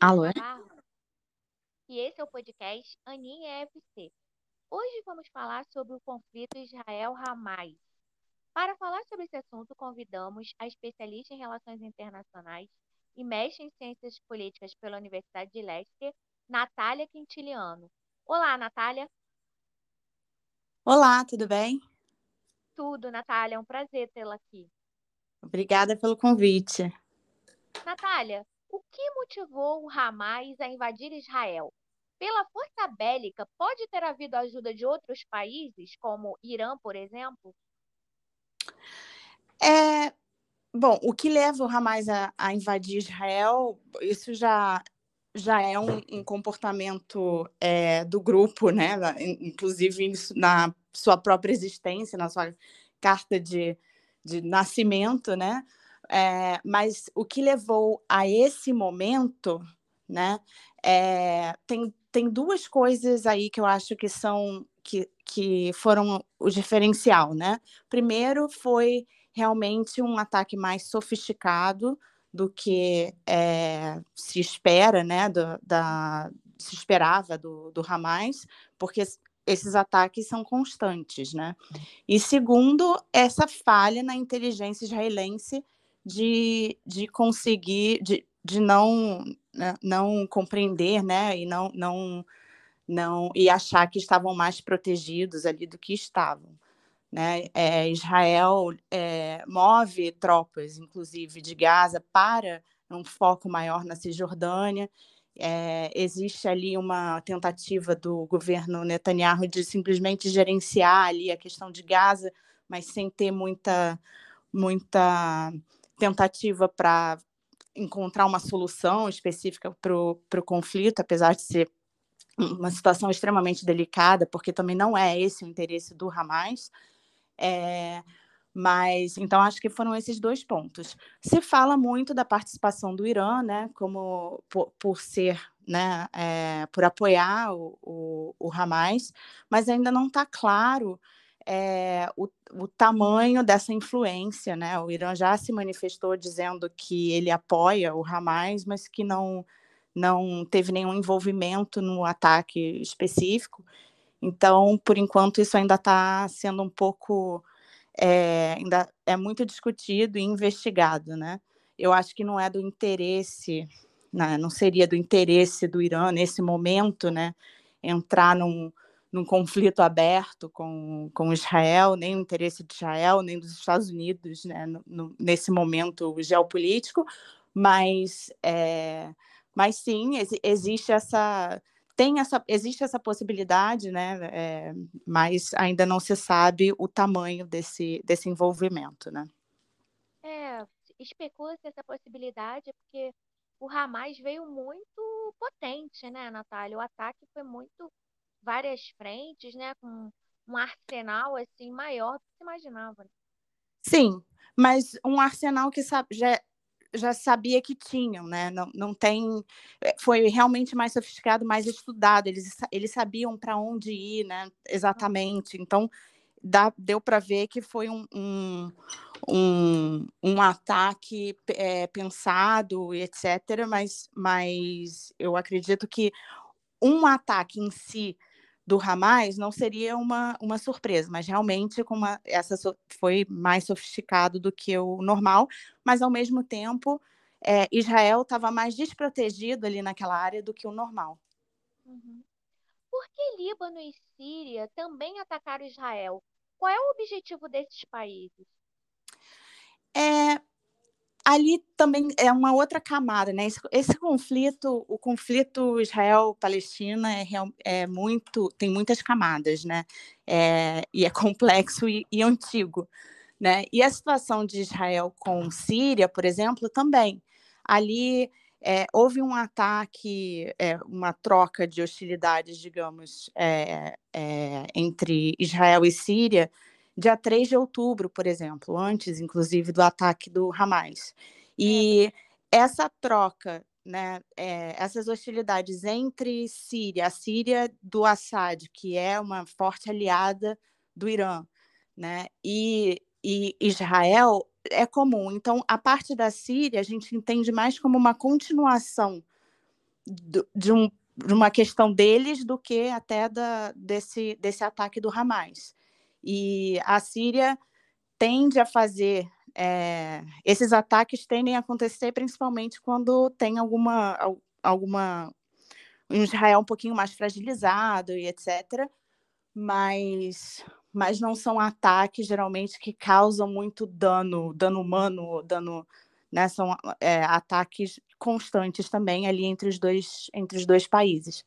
Alô? é Navarro e esse é o podcast Aninha FC. Hoje vamos falar sobre o conflito Israel-Hamas. Para falar sobre esse assunto, convidamos a especialista em relações internacionais e mestre em ciências políticas pela Universidade de Leicester, Natália Quintiliano. Olá, Natália. Olá, tudo bem? Tudo, Natália, é um prazer tê-la aqui. Obrigada pelo convite. Natália, o que motivou o Hamas a invadir Israel? Pela força bélica, pode ter havido ajuda de outros países, como Irã, por exemplo? É, bom, o que leva o Hamas a, a invadir Israel, isso já, já é um, um comportamento é, do grupo, né? Inclusive na sua própria existência, na sua carta de, de nascimento, né? É, mas o que levou a esse momento, né? É, tem, tem duas coisas aí que eu acho que são que, que foram o diferencial, né? Primeiro foi realmente um ataque mais sofisticado do que é, se espera, né? Do, da, se esperava do, do Hamas, porque esses ataques são constantes, né? E segundo, essa falha na inteligência israelense de, de conseguir, de, de não, né, não compreender, né, e não, não, não e achar que estavam mais protegidos ali do que estavam. Né? É, Israel é, move tropas, inclusive de Gaza, para um foco maior na Cisjordânia. É, existe ali uma tentativa do governo Netanyahu de simplesmente gerenciar ali a questão de Gaza, mas sem ter muita, muita tentativa para encontrar uma solução específica para o conflito, apesar de ser uma situação extremamente delicada, porque também não é esse o interesse do Hamas. É, mas, então, acho que foram esses dois pontos. Se fala muito da participação do Irã, né, como por, por ser, né, é, por apoiar o, o, o Hamas, mas ainda não está claro é, o, o, tamanho dessa influência, né? O Irã já se manifestou dizendo que ele apoia o Hamas, mas que não não teve nenhum envolvimento no ataque específico. Então, por enquanto, isso ainda está sendo um pouco é, ainda é muito discutido e investigado, né? Eu acho que não é do interesse, né? não seria do interesse do Irã nesse momento, né? Entrar num, num conflito aberto com, com Israel, nem o interesse de Israel, nem dos Estados Unidos, né, no, no, nesse momento geopolítico, mas, é, mas sim, ex, existe essa tem essa existe essa possibilidade, né, é, mas ainda não se sabe o tamanho desse, desse envolvimento, né? É, especula-se essa possibilidade porque o Hamas veio muito potente, né, Natália? O ataque foi muito várias frentes, né? Com um arsenal assim maior do que se imaginava. Né? Sim, mas um arsenal que já, já sabia que tinham, né? Não, não tem. Eh, foi realmente mais sofisticado, mais estudado. Eles, eles sabiam para onde ir, né? Exatamente. Então, dá, deu para ver que foi um, um, um, um ataque é, pensado e etc. Mas, mas eu acredito que um ataque em si do Hamas não seria uma, uma surpresa, mas realmente com uma, essa so, foi mais sofisticado do que o normal, mas ao mesmo tempo é, Israel estava mais desprotegido ali naquela área do que o normal. Uhum. Por que Líbano e Síria também atacaram Israel? Qual é o objetivo desses países? É, ali também é uma outra camada, né? Esse, esse conflito, o conflito Israel-Palestina é, é, muito, tem muitas camadas, né? É, e é complexo e, e, antigo, né? E a situação de Israel com Síria, por exemplo, também. Ali é, houve um ataque, é, uma troca de hostilidades, digamos, é, entre Israel e Síria dia 3 de outubro, por exemplo, antes, inclusive, do ataque do Hamas. E é. essa troca, né, é, essas hostilidades entre Síria, a Síria do Assad, que é uma forte aliada do Irã, né, e, e Israel, é comum. Então, a parte da Síria, a gente entende mais como uma continuação de, um, de uma questão deles do que até da, desse, desse ataque do Hamas. E a Síria tende a fazer é, esses ataques tendem a acontecer principalmente quando tem alguma alguma um Israel um pouquinho mais fragilizado e etc. Mas mas não são ataques geralmente que causam muito dano, dano humano, dano, né? São é, ataques constantes também ali entre os dois entre os dois países.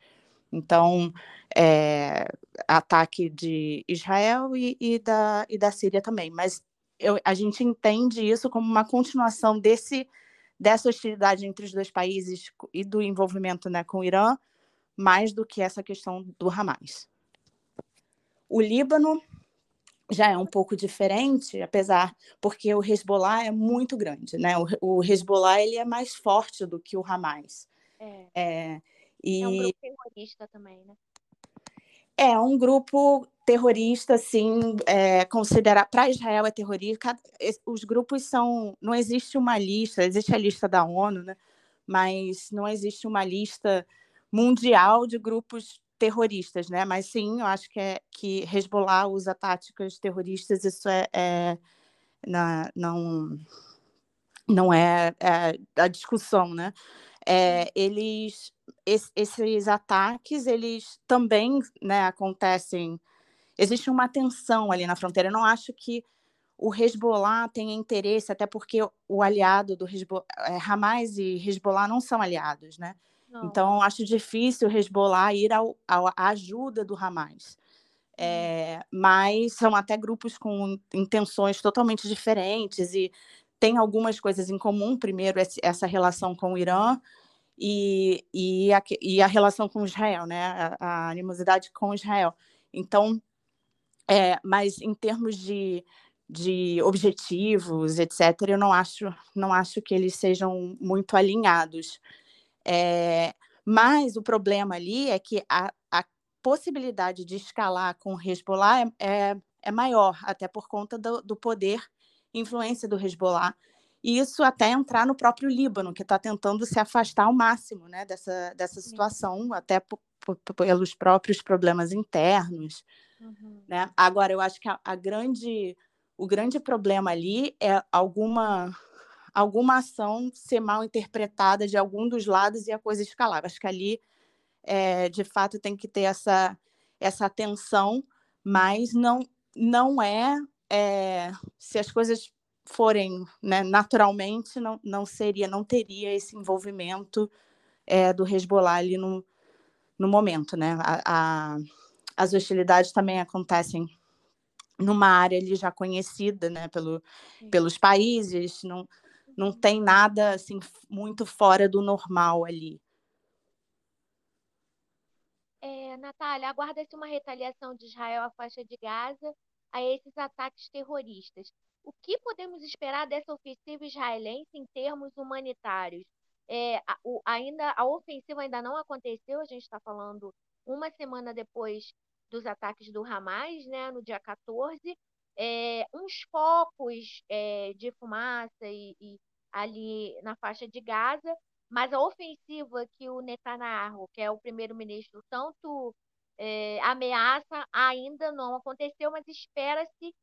Então, é, ataque de Israel e, e, da, e da Síria também. Mas eu, a gente entende isso como uma continuação desse dessa hostilidade entre os dois países e do envolvimento né, com o Irã, mais do que essa questão do Hamas. O Líbano já é um pouco diferente, apesar porque o Hezbollah é muito grande, né? O, o Hezbollah ele é mais forte do que o Hamas. É. é, e... é um grupo terrorista também, né? É um grupo terrorista, assim, é, considerar para Israel é terrorista. Os grupos são, não existe uma lista, existe a lista da ONU, né? Mas não existe uma lista mundial de grupos terroristas, né? Mas sim, eu acho que é que Hezbollah usa táticas terroristas, isso é, é na, não não é, é, a discussão, né? É, eles esses ataques eles também né, acontecem. Existe uma tensão ali na fronteira. Eu não acho que o Hezbollah tenha interesse, até porque o aliado do Hezbollah, é, Hamas e Hezbollah não são aliados, né? Não. Então, acho difícil o Hezbollah ir ao, ao, à ajuda do Hamas. É, mas são até grupos com intenções totalmente diferentes e tem algumas coisas em comum. Primeiro, essa relação com o Irã, e, e, a, e a relação com Israel, né? A, a animosidade com Israel. Então, é, mas em termos de, de objetivos, etc., eu não acho, não acho que eles sejam muito alinhados. É, mas o problema ali é que a, a possibilidade de escalar com o Hezbollah é, é, é maior, até por conta do, do poder influência do Hezbollah e isso até entrar no próprio Líbano, que está tentando se afastar ao máximo né, dessa, dessa situação, até pelos próprios problemas internos. Uhum. Né? Agora, eu acho que a, a, grande, o grande problema ali é alguma, alguma ação ser mal interpretada de algum dos lados e a coisa escalar. Acho que ali, é, de fato, tem que ter essa, essa atenção, mas não, não é, é se as coisas forem né, naturalmente, não, não seria, não teria esse envolvimento é, do Hezbollah ali no, no momento, né? A, a, as hostilidades também acontecem numa área ali já conhecida, né, pelo, pelos países, não, não tem nada assim muito fora do normal ali. É, Natália, aguarda-se uma retaliação de Israel à faixa de Gaza a esses ataques terroristas. O que podemos esperar dessa ofensiva israelense em termos humanitários? É, a, o, ainda a ofensiva ainda não aconteceu, a gente está falando uma semana depois dos ataques do Hamas, né, no dia 14, é, uns focos é, de fumaça e, e, ali na faixa de Gaza, mas a ofensiva que o Netanyahu, que é o primeiro-ministro, tanto é, ameaça, ainda não aconteceu, mas espera-se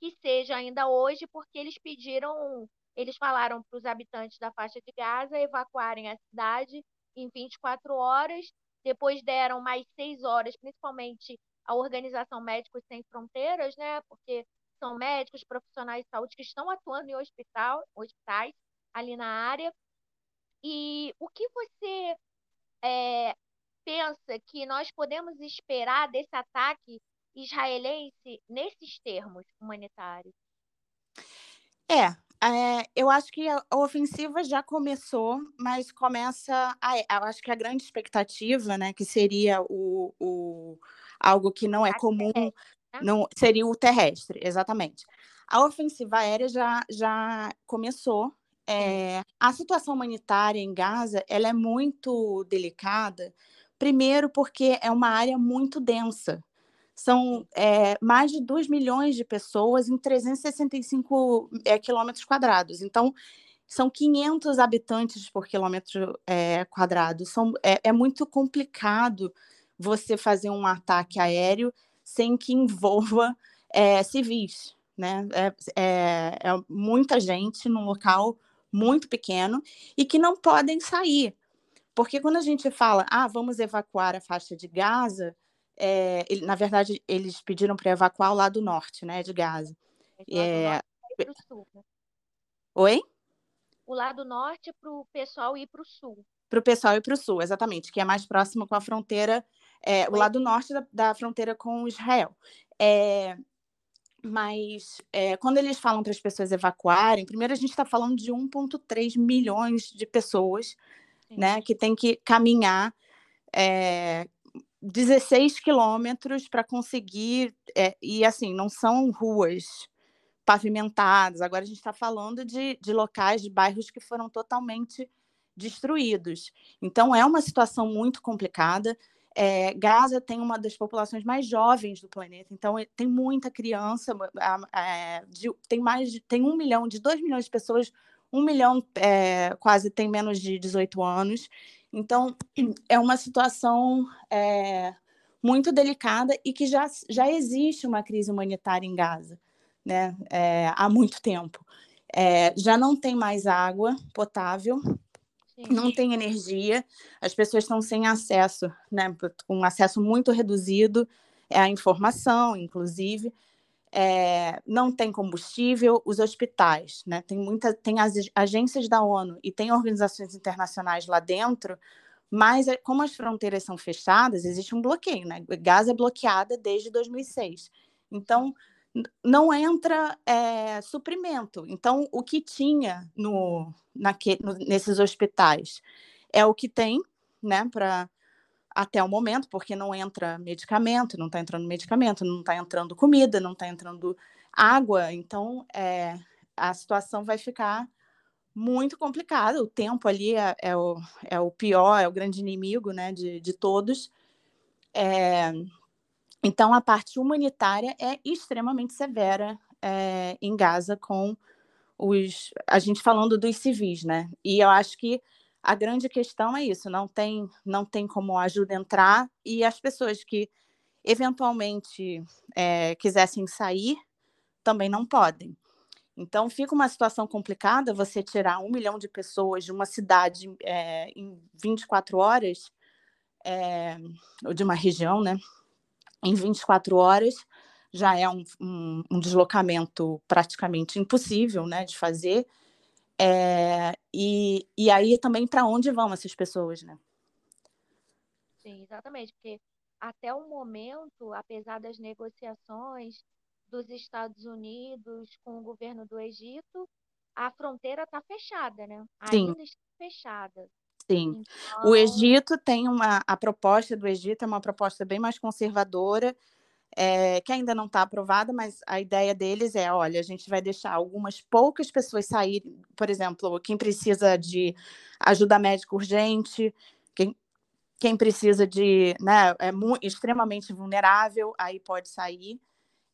que seja ainda hoje, porque eles pediram, eles falaram para os habitantes da faixa de Gaza evacuarem a cidade em 24 horas, depois deram mais seis horas, principalmente a Organização Médicos Sem Fronteiras, né? Porque são médicos, profissionais de saúde que estão atuando em hospital, hospitais ali na área. E o que você é, pensa que nós podemos esperar desse ataque israelense nesses termos humanitários? É, é, eu acho que a, ofensiva já começou, mas começa. A, eu acho que a grande expectativa, né, que seria o, o algo que não é comum, né? não seria o terrestre, exatamente. A ofensiva aérea já, já começou. É, a situação humanitária em Gaza ela é muito delicada, primeiro porque é uma área muito densa são é, mais de 2 milhões de pessoas em 365 é, quilômetros quadrados. Então, são 500 habitantes por quilômetro é, quadrado. São, é, é, muito complicado você fazer um ataque aéreo sem que envolva é, civis. Né? É, é, é, muita gente num local muito pequeno e que não podem sair. Porque quando a gente fala, ah, vamos evacuar a faixa de Gaza, é, ele, na verdade, eles pediram para evacuar o lado norte né, de Gaza. É... Oi? o lado norte para o pessoal ir para o sul. Para o pessoal ir para o sul, exatamente, que é mais próximo com a fronteira, é, o lado norte da, da, fronteira com Israel. É, mas é, quando eles falam para as pessoas evacuarem, primeiro a gente está falando de 1,3 milhões de pessoas né, que tem que caminhar é, 16 quilômetros para conseguir. É, e assim, não são ruas pavimentadas. Agora a gente está falando de, de locais, de bairros que foram totalmente destruídos. Então é uma situação muito complicada. É, Gaza tem uma das populações mais jovens do planeta, então tem muita criança, é, de, tem mais de, tem um milhão, de dois milhões de pessoas, um milhão é, quase tem menos de 18 anos. Então é uma situação é, muito delicada e que já, já existe uma crise humanitária em Gaza né, é, há muito tempo. É, já não tem mais água potável, Sim. não tem energia, as pessoas estão sem acesso, né, com acesso muito reduzido à informação, inclusive. É, não tem combustível, os hospitais, né? Tem muita, tem as agências da ONU e tem organizações internacionais lá dentro, mas é, como as fronteiras são fechadas, existe um bloqueio, né? Gaza é bloqueada desde 2006. Então, não entra é, suprimento. Então, o que tinha no, naque, no, nesses hospitais é o que tem, né, para até o momento, porque não entra medicamento, não está entrando medicamento, não está entrando comida, não está entrando água. Então, é, a situação vai ficar muito complicada. O tempo ali é, é, o, é o pior, é o grande inimigo né, de, de todos. É, então, a parte humanitária é extremamente severa é, em Gaza, com os. A gente falando dos civis, né? E eu acho que a grande questão é isso: não tem, não tem como ajuda entrar, e as pessoas que eventualmente é, quisessem sair também não podem. Então, fica uma situação complicada você tirar um milhão de pessoas de uma cidade é, em 24 horas, é, ou de uma região, né? em 24 horas já é um, um, um deslocamento praticamente impossível né, de fazer. É, e, e aí também para onde vão essas pessoas, né? Sim, exatamente, porque até o momento, apesar das negociações dos Estados Unidos com o governo do Egito, a fronteira está fechada, né? Sim. Ainda está fechada. Sim. Então... O Egito tem uma. A proposta do Egito é uma proposta bem mais conservadora, é, que ainda não está aprovada, mas a ideia deles é: olha, a gente vai deixar algumas poucas pessoas saírem, por exemplo, quem precisa de ajuda médica urgente, quem, quem precisa de. Né, é extremamente vulnerável, aí pode sair.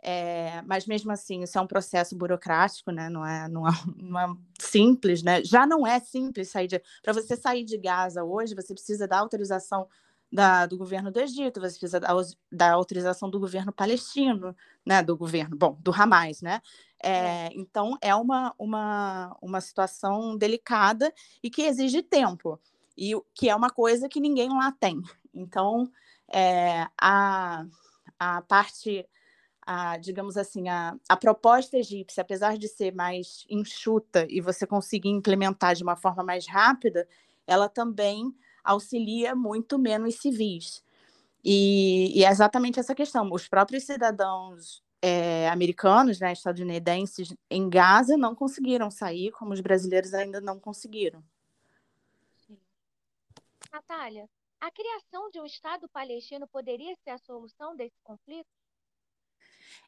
É, mas mesmo assim, isso é um processo burocrático, né? Não é, não é, não é simples, né? Já não é simples sair de. Para você sair de Gaza hoje, você precisa da autorização da, do governo do Egito, você precisa da, da, autorização do governo palestino, né? Do governo, bom, do Hamas, né? É, é. Então é uma, uma, uma situação delicada e que exige tempo, e que é uma coisa que ninguém lá tem. Então é, a, a parte a, digamos assim, a, a proposta egípcia, apesar de ser mais enxuta e você conseguir implementar de uma forma mais rápida, ela também auxilia muito menos civis. E, e é exatamente essa questão. Os próprios cidadãos é, americanos, né, estadunidenses, em Gaza não conseguiram sair, como os brasileiros ainda não conseguiram. Natália, a criação de um Estado palestino poderia ser a solução desse conflito?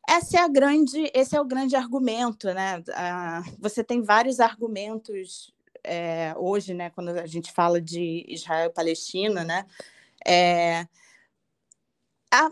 Essa é a grande, esse é o grande argumento, né? Ah, você tem vários argumentos é, hoje, né? Quando a gente fala de Israel e Palestina, né? É, a,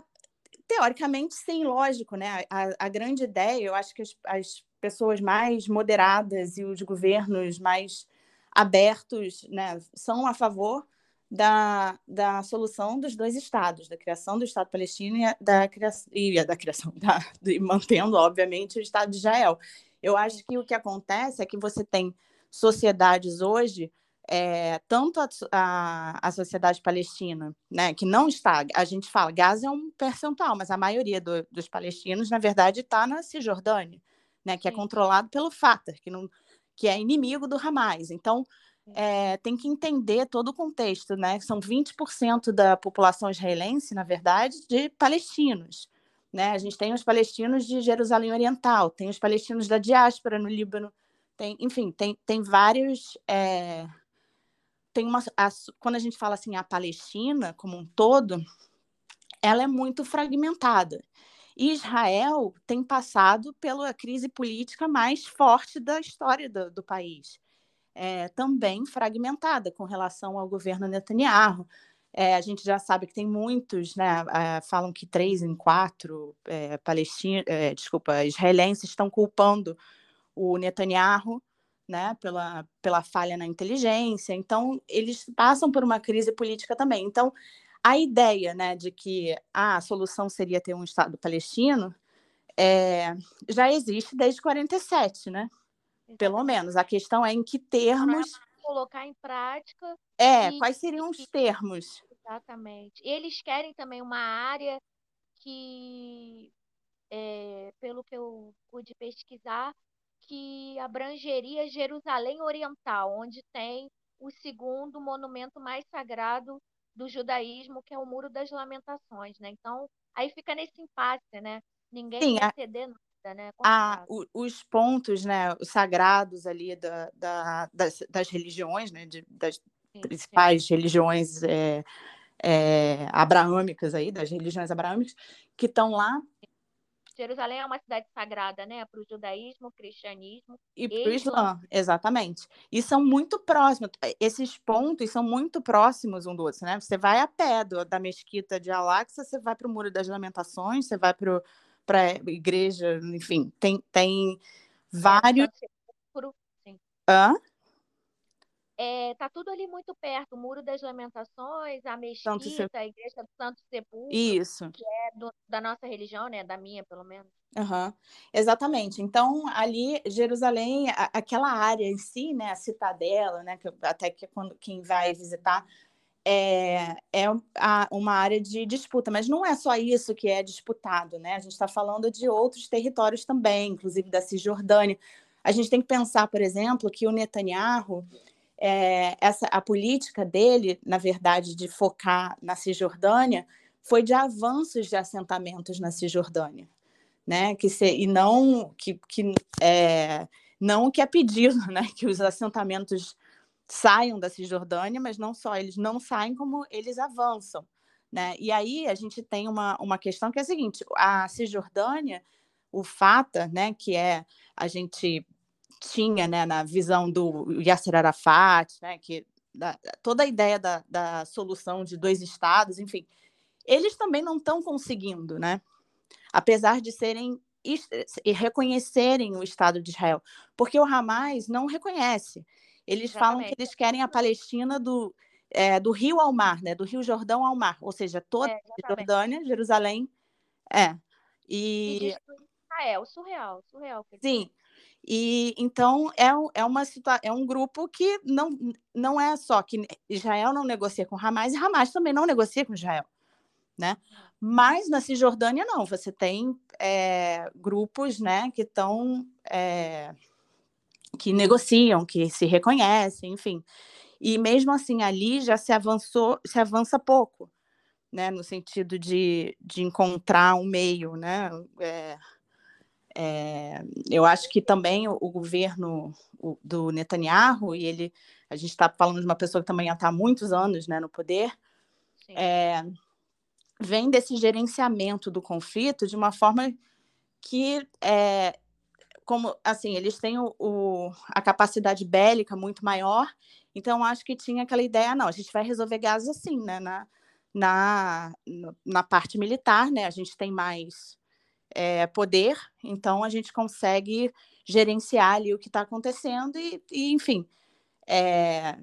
teoricamente, sim, lógico, né? A, a, grande ideia, eu acho que as, as pessoas mais moderadas e os governos mais abertos né, são a favor da, da solução dos dois estados, da criação do Estado palestino e da e da criação da, de, mantendo, obviamente, o Estado de Israel. Eu acho que o que acontece é que você tem sociedades hoje, é, tanto a, a, a, sociedade palestina, né, que não está, a gente fala, Gaza é um percentual, mas a maioria do, dos palestinos, na verdade, está na Cisjordânia, né, que é Sim. é controlado pelo Fatah, que, não, que é inimigo do Hamas. Então, é, tem que entender todo o contexto, né? São 20% da população israelense, na verdade, de palestinos. Né? A gente tem os palestinos de Jerusalém Oriental, tem os palestinos da diáspora no Líbano, tem, enfim, tem, tem vários. É... Tem uma, a, quando a gente fala assim, a Palestina como um todo, ela é muito fragmentada. Israel tem passado pela crise política mais forte da história do, do país é, também fragmentada com relação ao governo Netanyahu. É, a gente já sabe que tem muitos, né, falam que três em quatro é, palestinos, é, desculpa, israelenses estão culpando o Netanyahu, né, pela, pela falha na inteligência. Então, eles passam por uma crise política também. Então, a ideia, né, de que ah, a solução seria ter um Estado palestino é, já existe desde 47, né? Pelo menos. A questão é em que termos. Colocar em prática. É, e... quais seriam os termos? Exatamente. Eles querem também uma área que, é, pelo que eu pude pesquisar, que abrangeria Jerusalém Oriental, onde tem o segundo monumento mais sagrado do judaísmo, que é o Muro das Lamentações, né? Então, aí fica nesse impasse, né? Ninguém Sim, quer ceder né? A, o, os pontos né, sagrados ali da, da, das, das, religiões, né, de, das sim, principais sim. religiões é, é, abraâmicas aí, das religiões abraâmicas, que estão lá. Jerusalém é uma cidade sagrada, né, para o judaísmo, cristianismo e para o Islã, exatamente. E são muito próximos. Esses pontos são muito próximos um do outro, né? Você vai a pé do, da mesquita de Al-Aqsa, você vai para o Muro das Lamentações, você vai para para igreja, enfim, tem, tem vários. Sim. Hã? É, tá tudo ali muito perto, o Muro das Lamentações, a mesquita, a igreja do Santo Sepulcro, Isso. que é do, da nossa religião, né, da minha, pelo menos. Uhum. Exatamente. Então, ali, Jerusalém, a, aquela área em si, né, a citadela, né, que, até que quando quem vai visitar é, é a, uma área de disputa, mas não é só isso que é disputado, né? A gente está falando de outros territórios também, inclusive da Cisjordânia. A gente tem que pensar, por exemplo, que o Netanyahu, é, essa, a política dele, na verdade, de focar na Cisjordânia, foi de avanços de assentamentos na Cisjordânia, né? Que se, e não que, que é, não que é pedido, né? Que os assentamentos saiam da Cisjordânia, mas não só, eles não saem como eles avançam. Né? E aí a gente tem uma, uma questão que é a seguinte: a Cisjordânia, o FATA, né, que é a gente tinha né, na visão do Yasser Arafat, né, que da, toda a ideia da, da solução de dois estados, enfim, eles também não estão conseguindo, né? Apesar de serem e reconhecerem o Estado de Israel, porque o Hamas não reconhece. Eles Exatamente. falam que eles querem a Palestina do, é, do rio ao mar, né? Do Rio Jordão ao mar, ou seja, toda é, Jordânia, Jerusalém, é. E, e Israel, surreal, surreal. Sim. E então é, é uma é um grupo que não, não é só que Israel não negocia com Hamas e Hamas também não negocia com Israel, né? Mas na Cisjordânia não, você tem é, grupos, né, que estão é, que negociam, que se reconhecem, enfim. E mesmo assim, ali já se avançou, se avança pouco, né, no sentido de, de encontrar um meio, né? É, é, eu acho que também o, o governo o, do Netanyahu, e ele, a gente está falando de uma pessoa que também está há muitos anos né, no poder, é, vem desse gerenciamento do conflito de uma forma que é, como assim, eles têm o, o, a capacidade bélica muito maior, então acho que tinha aquela ideia, não, a gente vai resolver Gaza assim, né? Na, na, na parte militar, né? A gente tem mais é, poder, então a gente consegue gerenciar ali o que está acontecendo e, e enfim, é,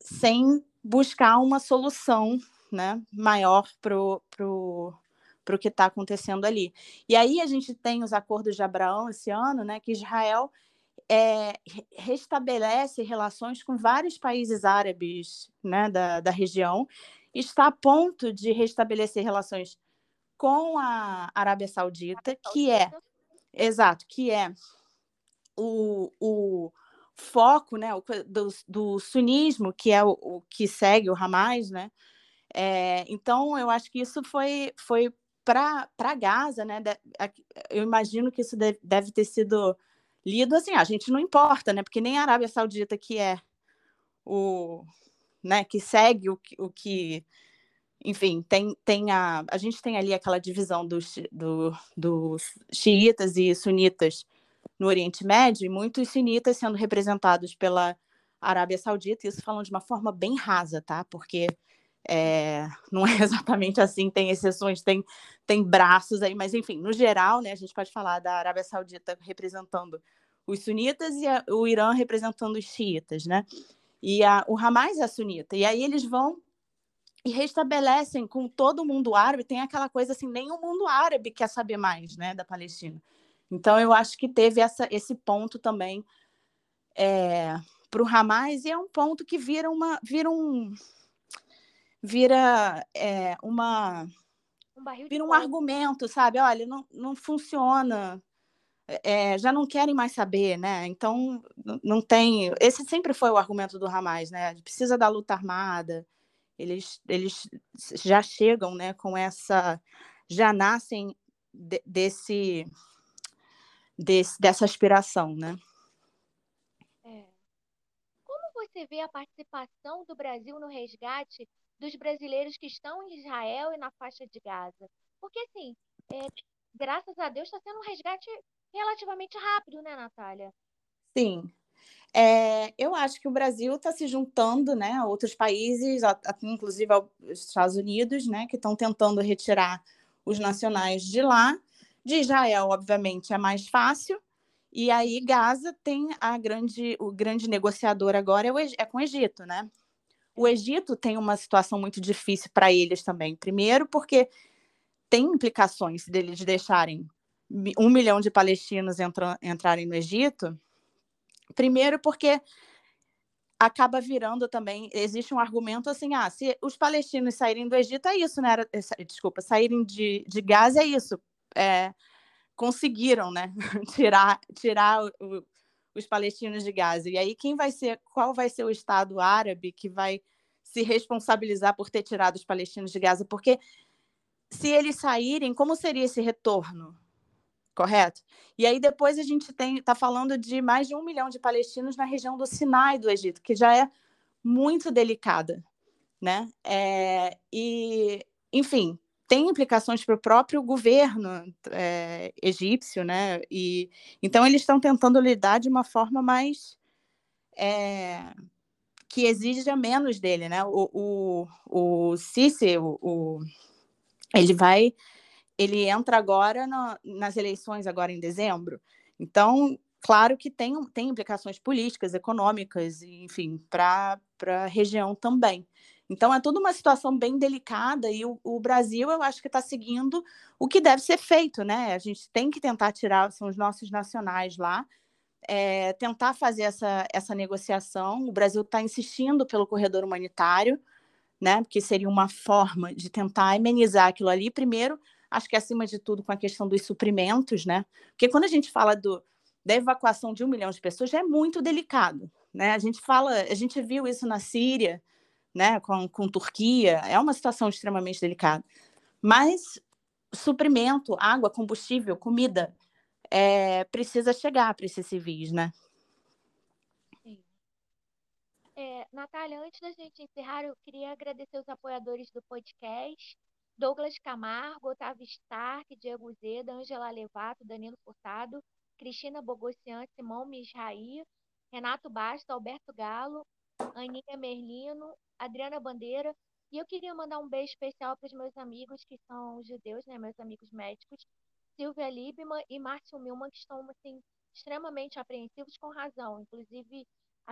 sem buscar uma solução né, maior para o pro, que está acontecendo ali. E aí a gente tem os acordos de Abraão esse ano, né, que Israel é, restabelece relações com vários países árabes né, da, da região, está a ponto de restabelecer relações com a Arábia Saudita, que é, exato, que é o, o foco né, do, do sunismo, que é o, o que segue o Hamas, né? É, então, eu acho que isso foi, foi para Gaza, né? Eu imagino que isso deve, deve ter sido lido assim, a gente não importa, né? Porque nem a Arábia Saudita, que é o, né, que segue o, o que, enfim, tem, tem a, a gente tem ali aquela divisão dos, do, dos xiitas e sunitas no Oriente Médio, e muitos sunitas sendo representados pela Arábia Saudita, isso falando de uma forma bem rasa, tá? Porque é, não é exatamente assim, tem exceções, tem, tem braços aí, mas enfim, no geral, né, a gente pode falar da Arábia Saudita representando os sunitas e a, o Irã representando os xiitas, né? E a, o Hamas é sunita. E aí eles vão e restabelecem com todo o mundo árabe, tem aquela coisa assim, nem o mundo árabe quer saber mais, né, da Palestina. Então eu acho que teve essa, esse ponto também é, para o Hamas e é um ponto que vira uma vira um vira é, uma um vira um argumento, sabe? Olha, não, não funciona. É, já não querem mais saber, né? Então não tem. Esse sempre foi o argumento do Hamas, né? Precisa da luta armada. Eles, eles já chegam, né? Com essa, já nascem de, desse, desse, dessa aspiração, né? É. Como você vê a participação do Brasil no resgate dos brasileiros que estão em Israel e na faixa de Gaza. Porque, assim, é, graças a Deus está sendo um resgate relativamente rápido, né, Natália? Sim. É, eu acho que o Brasil está se juntando né, a outros países, inclusive aos Estados Unidos, né, que estão tentando retirar os nacionais de lá. De Israel, obviamente, é mais fácil. E aí, Gaza tem a grande, o grande negociador agora é, o, é com o Egito, né? O Egito tem uma situação muito difícil para eles também. Primeiro, porque tem implicações deles deixarem um milhão de palestinos entra, entrarem no Egito. Primeiro, porque acaba virando também. Existe um argumento assim: ah, se os palestinos saírem do Egito, é isso, né? Desculpa, saírem de, de Gaza é isso. É, conseguiram, né? tirar tirar o, os palestinos de Gaza. E aí quem vai ser, qual vai ser o Estado árabe que vai se responsabilizar por ter tirado os palestinos de Gaza? Porque se eles saírem, como seria esse retorno? Correto? E aí depois a gente está falando de mais de um milhão de palestinos na região do Sinai do Egito, que já é muito delicada, né? É, e, enfim, tem implicações para o próprio governo é, egípcio, né? E então eles estão tentando lidar de uma forma mais é, que exija menos dele, né? O, o, o Sisi, o, o, ele vai, ele entra agora nas eleições agora em dezembro. Então, claro que tem, tem implicações políticas, econômicas, enfim, para a região também. Então, é toda uma situação bem delicada e o, o Brasil, eu acho que está seguindo o que deve ser feito, né? A gente tem que tentar tirar, são os nossos nacionais lá, é, tentar fazer essa, essa negociação. O Brasil está insistindo pelo corredor humanitário, né? Porque seria uma forma de tentar amenizar aquilo ali. Primeiro, acho que acima de tudo com a questão dos suprimentos, né? Porque quando a gente fala do, da evacuação de um milhão de pessoas, já é muito delicado, né? A gente fala, a gente viu isso na Síria né, com, com Turquia, é uma situação extremamente delicada. Mas suprimento, água, combustível, comida, é, precisa chegar para esses civis, né? É, Natália, antes da gente encerrar, eu queria agradecer os apoiadores do podcast. Douglas Camargo, Otávio Stark, Diego Zeda, Angela Levato, Danilo Furtado, Cristina Bogossian, Simão Misraí, Renato Basta, Alberto Galo, Aninha Merlino, Adriana Bandeira. E eu queria mandar um beijo especial para os meus amigos que são judeus, né, meus amigos médicos, Silvia Liebman e Márcio Milman, que estão assim, extremamente apreensivos com razão. Inclusive,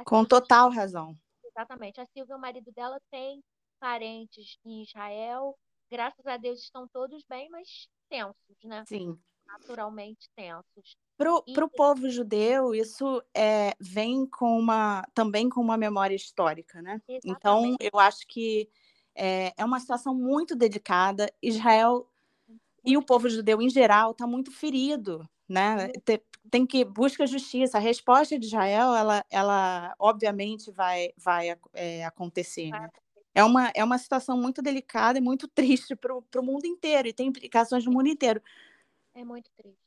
com Silvia, total razão. Exatamente. A Silvia, o marido dela, tem parentes em Israel. Graças a Deus estão todos bem, mas tensos, né? Sim. Naturalmente tensos. Para o e... povo judeu, isso é, vem com uma, também com uma memória histórica, né? Então, Exatamente. Então, eu acho que é, é uma situação muito delicada. Israel e o povo judeu em geral está muito ferido, né? Tem, tem que buscar justiça. A resposta de Israel, ela, ela obviamente vai, vai é, acontecer. Né? É uma, é uma situação muito delicada e muito triste para o mundo inteiro e tem implicações no mundo inteiro. É muito triste.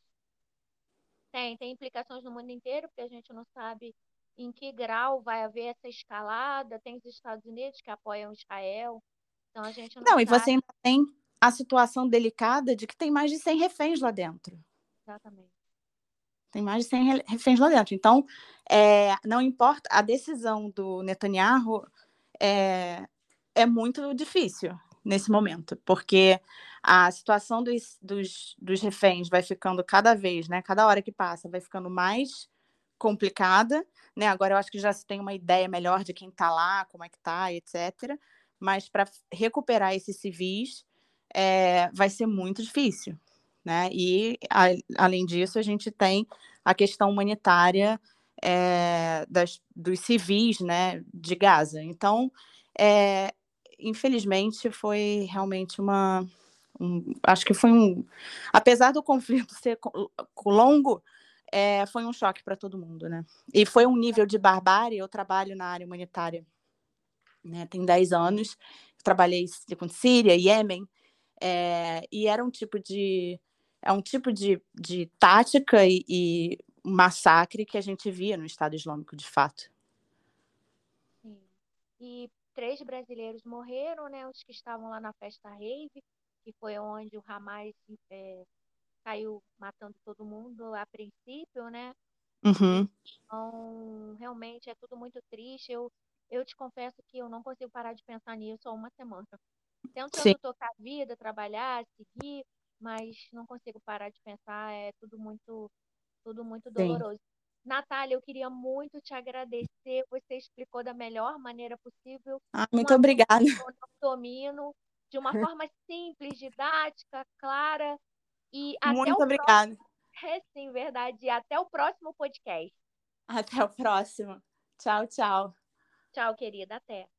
Tem, tem implicações no mundo inteiro, porque a gente não sabe em que grau vai haver essa escalada. Tem os Estados Unidos que apoiam Israel. Então a gente não, não sabe. e você ainda tem a situação delicada de que tem mais de 100 reféns lá dentro. Exatamente. Tem mais de 100 reféns lá dentro. Então, é, não importa, a decisão do Netanyahu é, é muito difícil nesse momento, porque a situação dos, dos, dos reféns vai ficando cada vez, né? Cada hora que passa, vai ficando mais complicada, né? Agora eu acho que já se tem uma ideia melhor de quem está lá, como é que está, etc. Mas para recuperar esses civis é, vai ser muito difícil, né? E a, além disso a gente tem a questão humanitária é, das, dos civis, né, de Gaza. Então, é, infelizmente, foi realmente uma. Um, acho que foi um. Apesar do conflito ser longo, é, foi um choque para todo mundo, né? E foi um nível de barbárie. Eu trabalho na área humanitária, né? Tem 10 anos. Trabalhei com Síria, Iêmen, é, e era um tipo de. É um tipo de, de tática e, e massacre que a gente via no Estado Islâmico, de fato. E três brasileiros morreram, né? Os que estavam lá na festa rave, que foi onde o Hamas é, saiu matando todo mundo a princípio, né? Uhum. Então, realmente é tudo muito triste. Eu, eu te confesso que eu não consigo parar de pensar nisso há uma semana. Tentando Sim. tocar a vida, trabalhar, seguir, mas não consigo parar de pensar. É tudo muito, tudo muito doloroso. Sim. Natália, eu queria muito te agradecer. Você explicou da melhor maneira possível. Ah, muito obrigada. Não domino, de uma forma simples, didática, clara. E até muito obrigada. Próximo... É sim, verdade. E até o próximo podcast. Até o próximo. Tchau, tchau. Tchau, querida. Até.